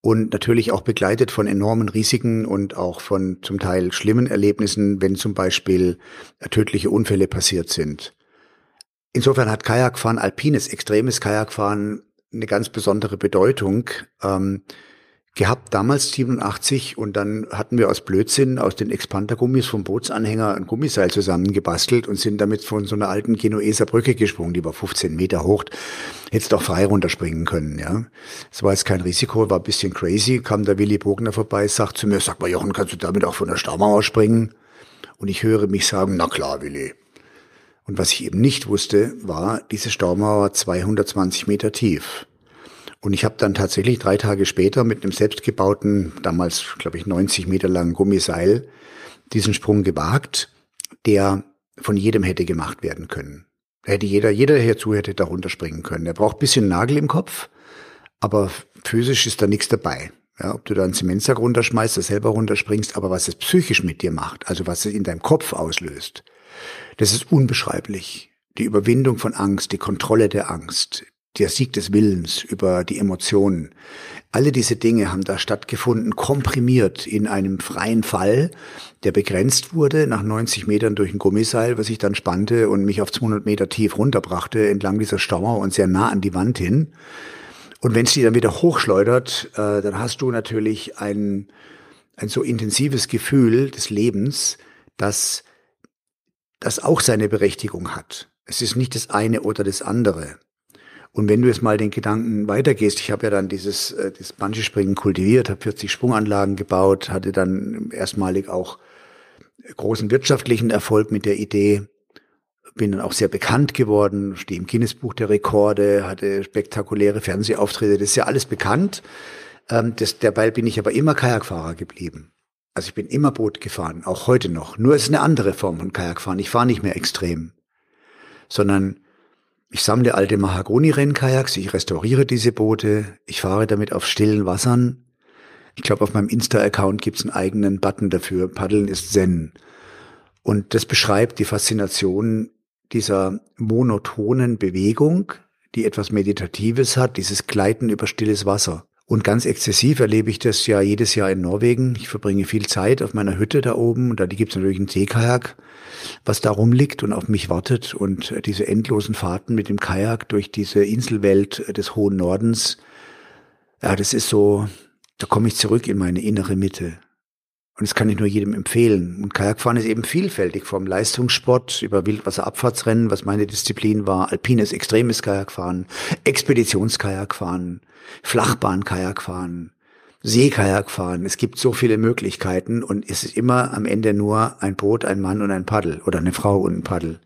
Und natürlich auch begleitet von enormen Risiken und auch von zum Teil schlimmen Erlebnissen, wenn zum Beispiel tödliche Unfälle passiert sind. Insofern hat Kajakfahren, alpines, extremes Kajakfahren eine ganz besondere Bedeutung. Ähm, gehabt, damals 87, und dann hatten wir aus Blödsinn aus den Expandergummis vom Bootsanhänger ein Gummiseil zusammengebastelt und sind damit von so einer alten Genueser Brücke gesprungen, die war 15 Meter hoch. Hättest doch frei runterspringen können, ja. Es war jetzt kein Risiko, war ein bisschen crazy, kam der Willy Bogner vorbei, sagt zu mir, sag mal Jochen, kannst du damit auch von der Staumauer springen? Und ich höre mich sagen, na klar, Willy. Und was ich eben nicht wusste, war, diese Staumauer 220 Meter tief. Und ich habe dann tatsächlich drei Tage später mit einem selbstgebauten, damals glaube ich 90 Meter langen Gummiseil, diesen Sprung gewagt, der von jedem hätte gemacht werden können. Da hätte jeder, jeder, der hierzu hätte darunter springen können. Er braucht bisschen Nagel im Kopf, aber physisch ist da nichts dabei. Ja, ob du da einen Zementsack runterschmeißt, das selber runterspringst, aber was es psychisch mit dir macht, also was es in deinem Kopf auslöst, das ist unbeschreiblich. die Überwindung von Angst, die Kontrolle der Angst, der Sieg des Willens über die Emotionen. Alle diese Dinge haben da stattgefunden, komprimiert in einem freien Fall, der begrenzt wurde nach 90 Metern durch ein Gummiseil, was ich dann spannte und mich auf 200 Meter tief runterbrachte entlang dieser Stauer und sehr nah an die Wand hin. Und wenn es die dann wieder hochschleudert, äh, dann hast du natürlich ein, ein so intensives Gefühl des Lebens, dass das auch seine Berechtigung hat. Es ist nicht das eine oder das andere. Und wenn du jetzt mal den Gedanken weitergehst, ich habe ja dann dieses äh, das Bungee-Springen kultiviert, habe 40 Sprunganlagen gebaut, hatte dann erstmalig auch großen wirtschaftlichen Erfolg mit der Idee, bin dann auch sehr bekannt geworden, stehe im Guinness-Buch der Rekorde, hatte spektakuläre Fernsehauftritte, das ist ja alles bekannt. Ähm, das, dabei bin ich aber immer Kajakfahrer geblieben. Also ich bin immer Boot gefahren, auch heute noch. Nur es ist eine andere Form von Kajakfahren. Ich fahre nicht mehr extrem, sondern ich sammle alte Mahagoni-Rennkajaks, ich restauriere diese Boote, ich fahre damit auf stillen Wassern. Ich glaube, auf meinem Insta-Account gibt es einen eigenen Button dafür. Paddeln ist Zen. Und das beschreibt die Faszination dieser monotonen Bewegung, die etwas Meditatives hat, dieses Gleiten über stilles Wasser. Und ganz exzessiv erlebe ich das ja jedes Jahr in Norwegen. Ich verbringe viel Zeit auf meiner Hütte da oben und da gibt es natürlich einen Seekajak, was da rumliegt und auf mich wartet. Und diese endlosen Fahrten mit dem Kajak durch diese Inselwelt des hohen Nordens, ja, das ist so, da komme ich zurück in meine innere Mitte. Und das kann ich nur jedem empfehlen. Und Kajakfahren ist eben vielfältig, vom Leistungssport über Wildwasserabfahrtsrennen, was meine Disziplin war, alpines, extremes Kajakfahren, Expeditionskajakfahren, Flachbahn-Kajakfahren, Seekajakfahren. Es gibt so viele Möglichkeiten und es ist immer am Ende nur ein Boot, ein Mann und ein Paddel oder eine Frau und ein Paddel.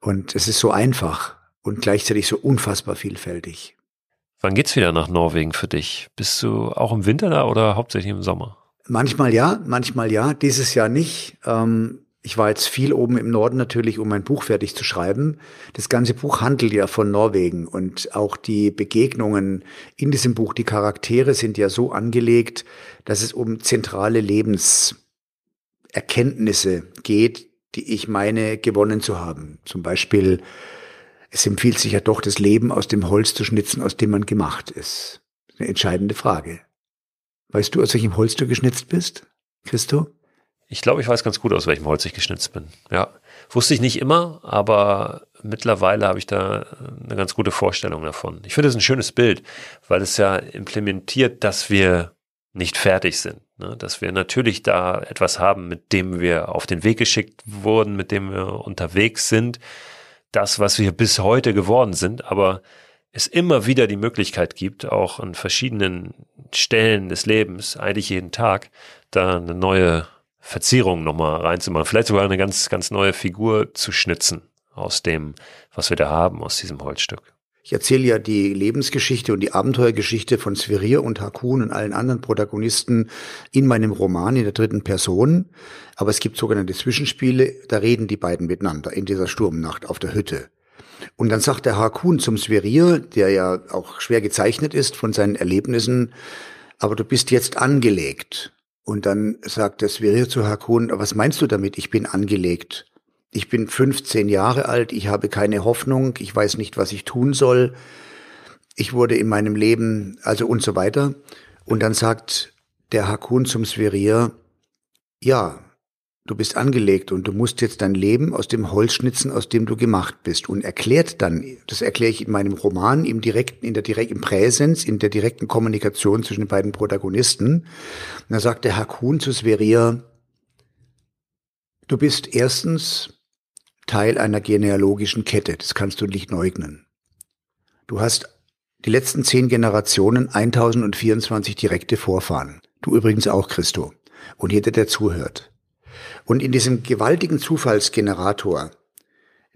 Und es ist so einfach und gleichzeitig so unfassbar vielfältig. Wann geht's wieder nach Norwegen für dich? Bist du auch im Winter da oder hauptsächlich im Sommer? Manchmal ja, manchmal ja. Dieses Jahr nicht. Ähm, ich war jetzt viel oben im Norden natürlich, um mein Buch fertig zu schreiben. Das ganze Buch handelt ja von Norwegen und auch die Begegnungen in diesem Buch, die Charaktere sind ja so angelegt, dass es um zentrale Lebenserkenntnisse geht, die ich meine gewonnen zu haben. Zum Beispiel, es empfiehlt sich ja doch, das Leben aus dem Holz zu schnitzen, aus dem man gemacht ist. Eine entscheidende Frage. Weißt du, aus welchem Holz du geschnitzt bist, Christo? Ich glaube, ich weiß ganz gut, aus welchem Holz ich geschnitzt bin. Ja. Wusste ich nicht immer, aber mittlerweile habe ich da eine ganz gute Vorstellung davon. Ich finde es ein schönes Bild, weil es ja implementiert, dass wir nicht fertig sind. Ne? Dass wir natürlich da etwas haben, mit dem wir auf den Weg geschickt wurden, mit dem wir unterwegs sind. Das, was wir bis heute geworden sind, aber es immer wieder die Möglichkeit gibt, auch an verschiedenen Stellen des Lebens, eigentlich jeden Tag, da eine neue Verzierung nochmal reinzumachen. Vielleicht sogar eine ganz, ganz neue Figur zu schnitzen aus dem, was wir da haben, aus diesem Holzstück. Ich erzähle ja die Lebensgeschichte und die Abenteuergeschichte von Sverir und Hakun und allen anderen Protagonisten in meinem Roman in der dritten Person. Aber es gibt sogenannte Zwischenspiele, da reden die beiden miteinander in dieser Sturmnacht auf der Hütte. Und dann sagt der Hakun zum Sverir, der ja auch schwer gezeichnet ist von seinen Erlebnissen, aber du bist jetzt angelegt. Und dann sagt der Sverir zu Hakun, was meinst du damit, ich bin angelegt? Ich bin 15 Jahre alt, ich habe keine Hoffnung, ich weiß nicht, was ich tun soll. Ich wurde in meinem Leben, also und so weiter. Und dann sagt der Hakun zum Sverir, ja, du bist angelegt und du musst jetzt dein Leben aus dem Holz schnitzen, aus dem du gemacht bist und erklärt dann, das erkläre ich in meinem Roman, im direkten, in der direkten Präsenz, in der direkten Kommunikation zwischen den beiden Protagonisten. Und da sagt der Hakun zu Sveria, du bist erstens Teil einer genealogischen Kette, das kannst du nicht leugnen. Du hast die letzten zehn Generationen 1024 direkte Vorfahren. Du übrigens auch, Christo. Und jeder, der zuhört. Und in diesem gewaltigen Zufallsgenerator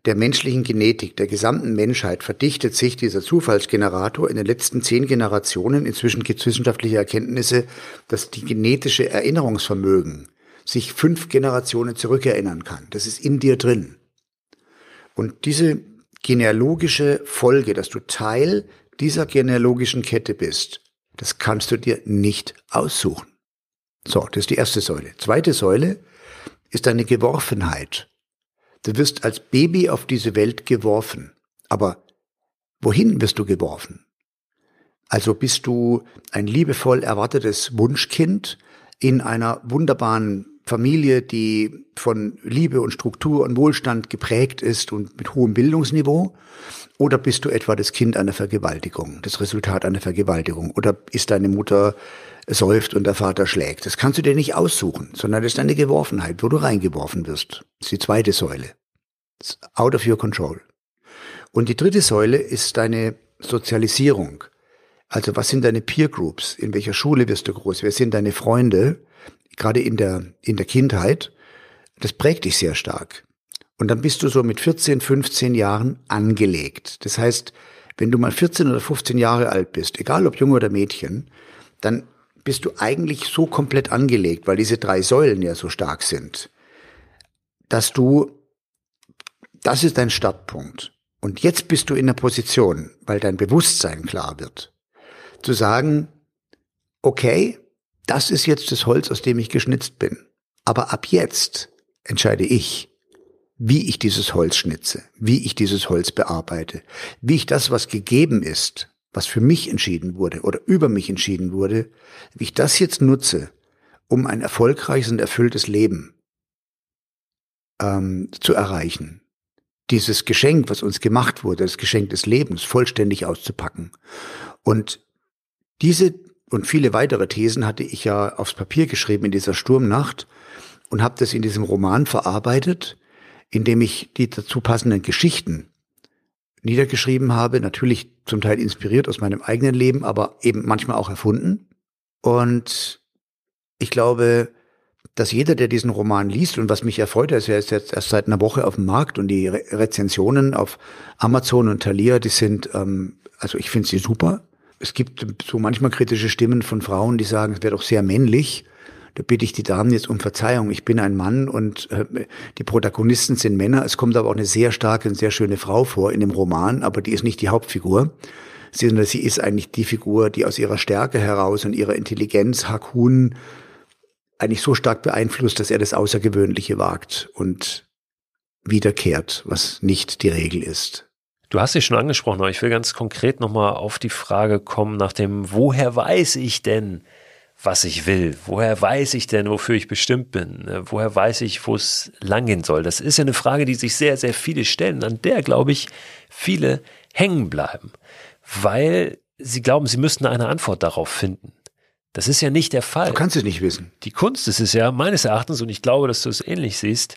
der menschlichen Genetik, der gesamten Menschheit, verdichtet sich dieser Zufallsgenerator in den letzten zehn Generationen. Inzwischen gibt es wissenschaftliche Erkenntnisse, dass die genetische Erinnerungsvermögen sich fünf Generationen zurückerinnern kann. Das ist in dir drin. Und diese genealogische Folge, dass du Teil dieser genealogischen Kette bist, das kannst du dir nicht aussuchen. So, das ist die erste Säule. Zweite Säule, ist eine Geworfenheit. Du wirst als Baby auf diese Welt geworfen. Aber wohin wirst du geworfen? Also bist du ein liebevoll erwartetes Wunschkind in einer wunderbaren Familie, die von Liebe und Struktur und Wohlstand geprägt ist und mit hohem Bildungsniveau? Oder bist du etwa das Kind einer Vergewaltigung, das Resultat einer Vergewaltigung? Oder ist deine Mutter säuft und der Vater schlägt? Das kannst du dir nicht aussuchen, sondern das ist eine Geworfenheit, wo du reingeworfen wirst. Das ist die zweite Säule. It's out of your control. Und die dritte Säule ist deine Sozialisierung. Also was sind deine Peer Groups? In welcher Schule wirst du groß? Wer sind deine Freunde? Gerade in der, in der Kindheit. Das prägt dich sehr stark. Und dann bist du so mit 14, 15 Jahren angelegt. Das heißt, wenn du mal 14 oder 15 Jahre alt bist, egal ob Junge oder Mädchen, dann bist du eigentlich so komplett angelegt, weil diese drei Säulen ja so stark sind, dass du, das ist dein Startpunkt. Und jetzt bist du in der Position, weil dein Bewusstsein klar wird, zu sagen, okay, das ist jetzt das Holz, aus dem ich geschnitzt bin. Aber ab jetzt entscheide ich, wie ich dieses Holz schnitze, wie ich dieses Holz bearbeite, wie ich das, was gegeben ist, was für mich entschieden wurde oder über mich entschieden wurde, wie ich das jetzt nutze, um ein erfolgreiches und erfülltes Leben ähm, zu erreichen. Dieses Geschenk, was uns gemacht wurde, das Geschenk des Lebens, vollständig auszupacken. Und diese und viele weitere Thesen hatte ich ja aufs Papier geschrieben in dieser Sturmnacht und habe das in diesem Roman verarbeitet, indem ich die dazu passenden Geschichten niedergeschrieben habe, natürlich zum Teil inspiriert aus meinem eigenen Leben, aber eben manchmal auch erfunden. Und ich glaube, dass jeder, der diesen Roman liest und was mich erfreut, er ist jetzt erst seit einer Woche auf dem Markt und die Re Rezensionen auf Amazon und Thalia, die sind, ähm, also ich finde sie super es gibt so manchmal kritische Stimmen von Frauen, die sagen, es wäre doch sehr männlich. Da bitte ich die Damen jetzt um Verzeihung. Ich bin ein Mann und äh, die Protagonisten sind Männer. Es kommt aber auch eine sehr starke und sehr schöne Frau vor in dem Roman, aber die ist nicht die Hauptfigur. Sondern sie ist eigentlich die Figur, die aus ihrer Stärke heraus und ihrer Intelligenz Hakun eigentlich so stark beeinflusst, dass er das Außergewöhnliche wagt und wiederkehrt, was nicht die Regel ist. Du hast dich schon angesprochen, aber ich will ganz konkret nochmal auf die Frage kommen nach dem, woher weiß ich denn, was ich will? Woher weiß ich denn, wofür ich bestimmt bin? Woher weiß ich, wo es langgehen soll? Das ist ja eine Frage, die sich sehr, sehr viele stellen, an der, glaube ich, viele hängen bleiben, weil sie glauben, sie müssten eine Antwort darauf finden. Das ist ja nicht der Fall. Du kannst es nicht wissen. Die Kunst ist es ja, meines Erachtens, und ich glaube, dass du es ähnlich siehst,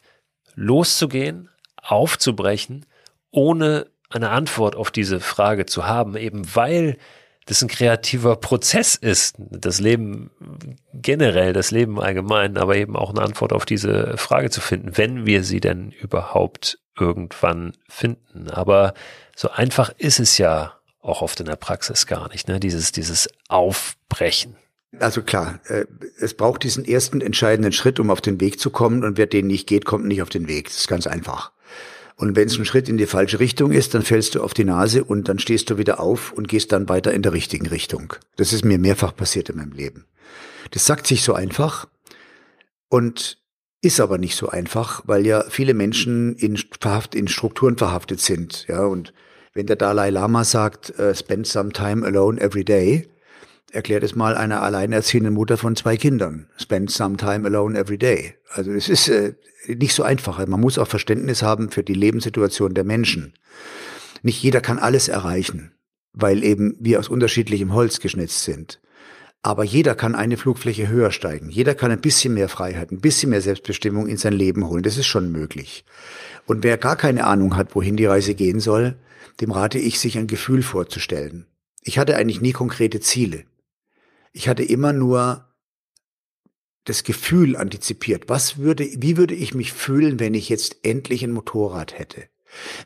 loszugehen, aufzubrechen, ohne eine Antwort auf diese Frage zu haben, eben weil das ein kreativer Prozess ist, das Leben generell, das Leben allgemein, aber eben auch eine Antwort auf diese Frage zu finden, wenn wir sie denn überhaupt irgendwann finden. Aber so einfach ist es ja auch oft in der Praxis gar nicht, ne? dieses, dieses Aufbrechen. Also klar, äh, es braucht diesen ersten entscheidenden Schritt, um auf den Weg zu kommen und wer den nicht geht, kommt nicht auf den Weg. Das ist ganz einfach. Und wenn es ein Schritt in die falsche Richtung ist, dann fällst du auf die Nase und dann stehst du wieder auf und gehst dann weiter in der richtigen Richtung. Das ist mir mehrfach passiert in meinem Leben. Das sagt sich so einfach und ist aber nicht so einfach, weil ja viele Menschen in, in Strukturen verhaftet sind. Ja, und wenn der Dalai Lama sagt, uh, spend some time alone every day, erklärt es mal einer alleinerziehenden Mutter von zwei Kindern. Spend some time alone every day. Also es ist äh, nicht so einfach. Man muss auch Verständnis haben für die Lebenssituation der Menschen. Nicht jeder kann alles erreichen, weil eben wir aus unterschiedlichem Holz geschnitzt sind. Aber jeder kann eine Flugfläche höher steigen. Jeder kann ein bisschen mehr Freiheit, ein bisschen mehr Selbstbestimmung in sein Leben holen. Das ist schon möglich. Und wer gar keine Ahnung hat, wohin die Reise gehen soll, dem rate ich, sich ein Gefühl vorzustellen. Ich hatte eigentlich nie konkrete Ziele. Ich hatte immer nur das Gefühl antizipiert. Was würde, wie würde ich mich fühlen, wenn ich jetzt endlich ein Motorrad hätte?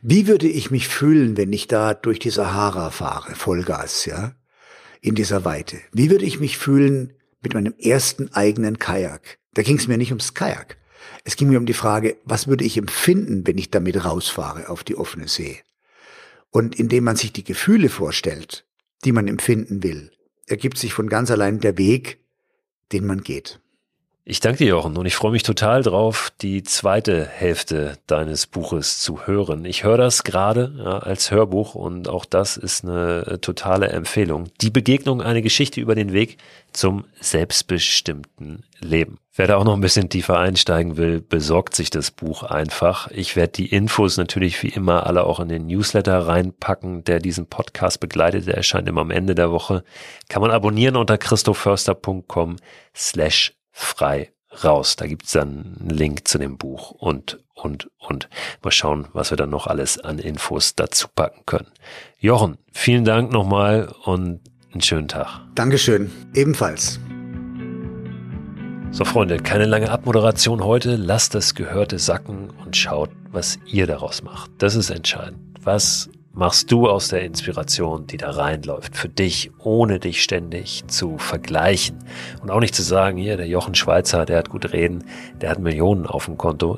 Wie würde ich mich fühlen, wenn ich da durch die Sahara fahre, Vollgas, ja? In dieser Weite. Wie würde ich mich fühlen mit meinem ersten eigenen Kajak? Da ging es mir nicht ums Kajak. Es ging mir um die Frage, was würde ich empfinden, wenn ich damit rausfahre auf die offene See? Und indem man sich die Gefühle vorstellt, die man empfinden will, ergibt sich von ganz allein der Weg, den man geht. Ich danke dir, Jochen, und ich freue mich total drauf, die zweite Hälfte deines Buches zu hören. Ich höre das gerade ja, als Hörbuch und auch das ist eine äh, totale Empfehlung. Die Begegnung, eine Geschichte über den Weg zum selbstbestimmten Leben. Wer da auch noch ein bisschen tiefer einsteigen will, besorgt sich das Buch einfach. Ich werde die Infos natürlich wie immer alle auch in den Newsletter reinpacken, der diesen Podcast begleitet. Der erscheint immer am Ende der Woche. Kann man abonnieren unter christoförster.com slash frei raus. Da gibt's dann einen Link zu dem Buch und, und, und. Mal schauen, was wir dann noch alles an Infos dazu packen können. Jochen, vielen Dank nochmal und einen schönen Tag. Dankeschön. Ebenfalls. So, Freunde, keine lange Abmoderation heute. Lasst das Gehörte sacken und schaut, was ihr daraus macht. Das ist entscheidend. Was machst du aus der Inspiration, die da reinläuft, für dich, ohne dich ständig zu vergleichen und auch nicht zu sagen, hier, der Jochen Schweizer, der hat gut reden, der hat Millionen auf dem Konto.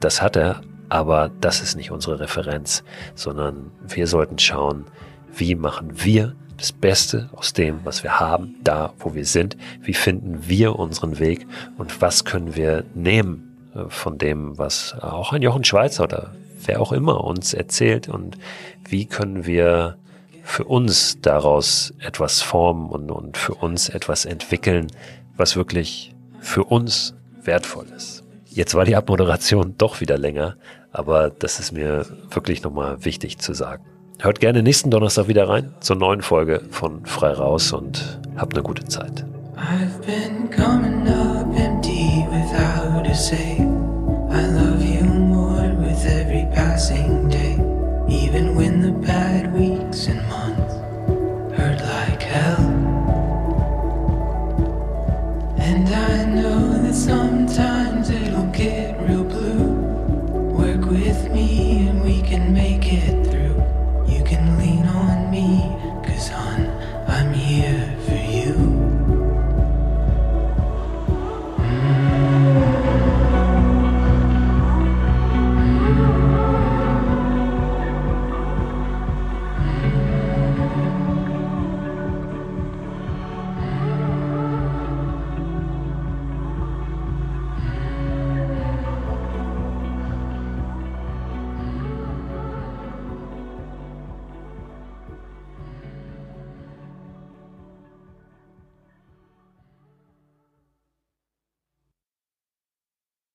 Das hat er, aber das ist nicht unsere Referenz, sondern wir sollten schauen, wie machen wir das Beste aus dem, was wir haben, da, wo wir sind, wie finden wir unseren Weg und was können wir nehmen äh, von dem, was auch ein Jochen Schweizer oder wer auch immer uns erzählt und wie können wir für uns daraus etwas formen und, und für uns etwas entwickeln, was wirklich für uns wertvoll ist. Jetzt war die Abmoderation doch wieder länger, aber das ist mir wirklich nochmal wichtig zu sagen. Hört gerne nächsten Donnerstag wieder rein zur neuen Folge von Frei Raus und habt eine gute Zeit. I've been coming up empty without a say. I love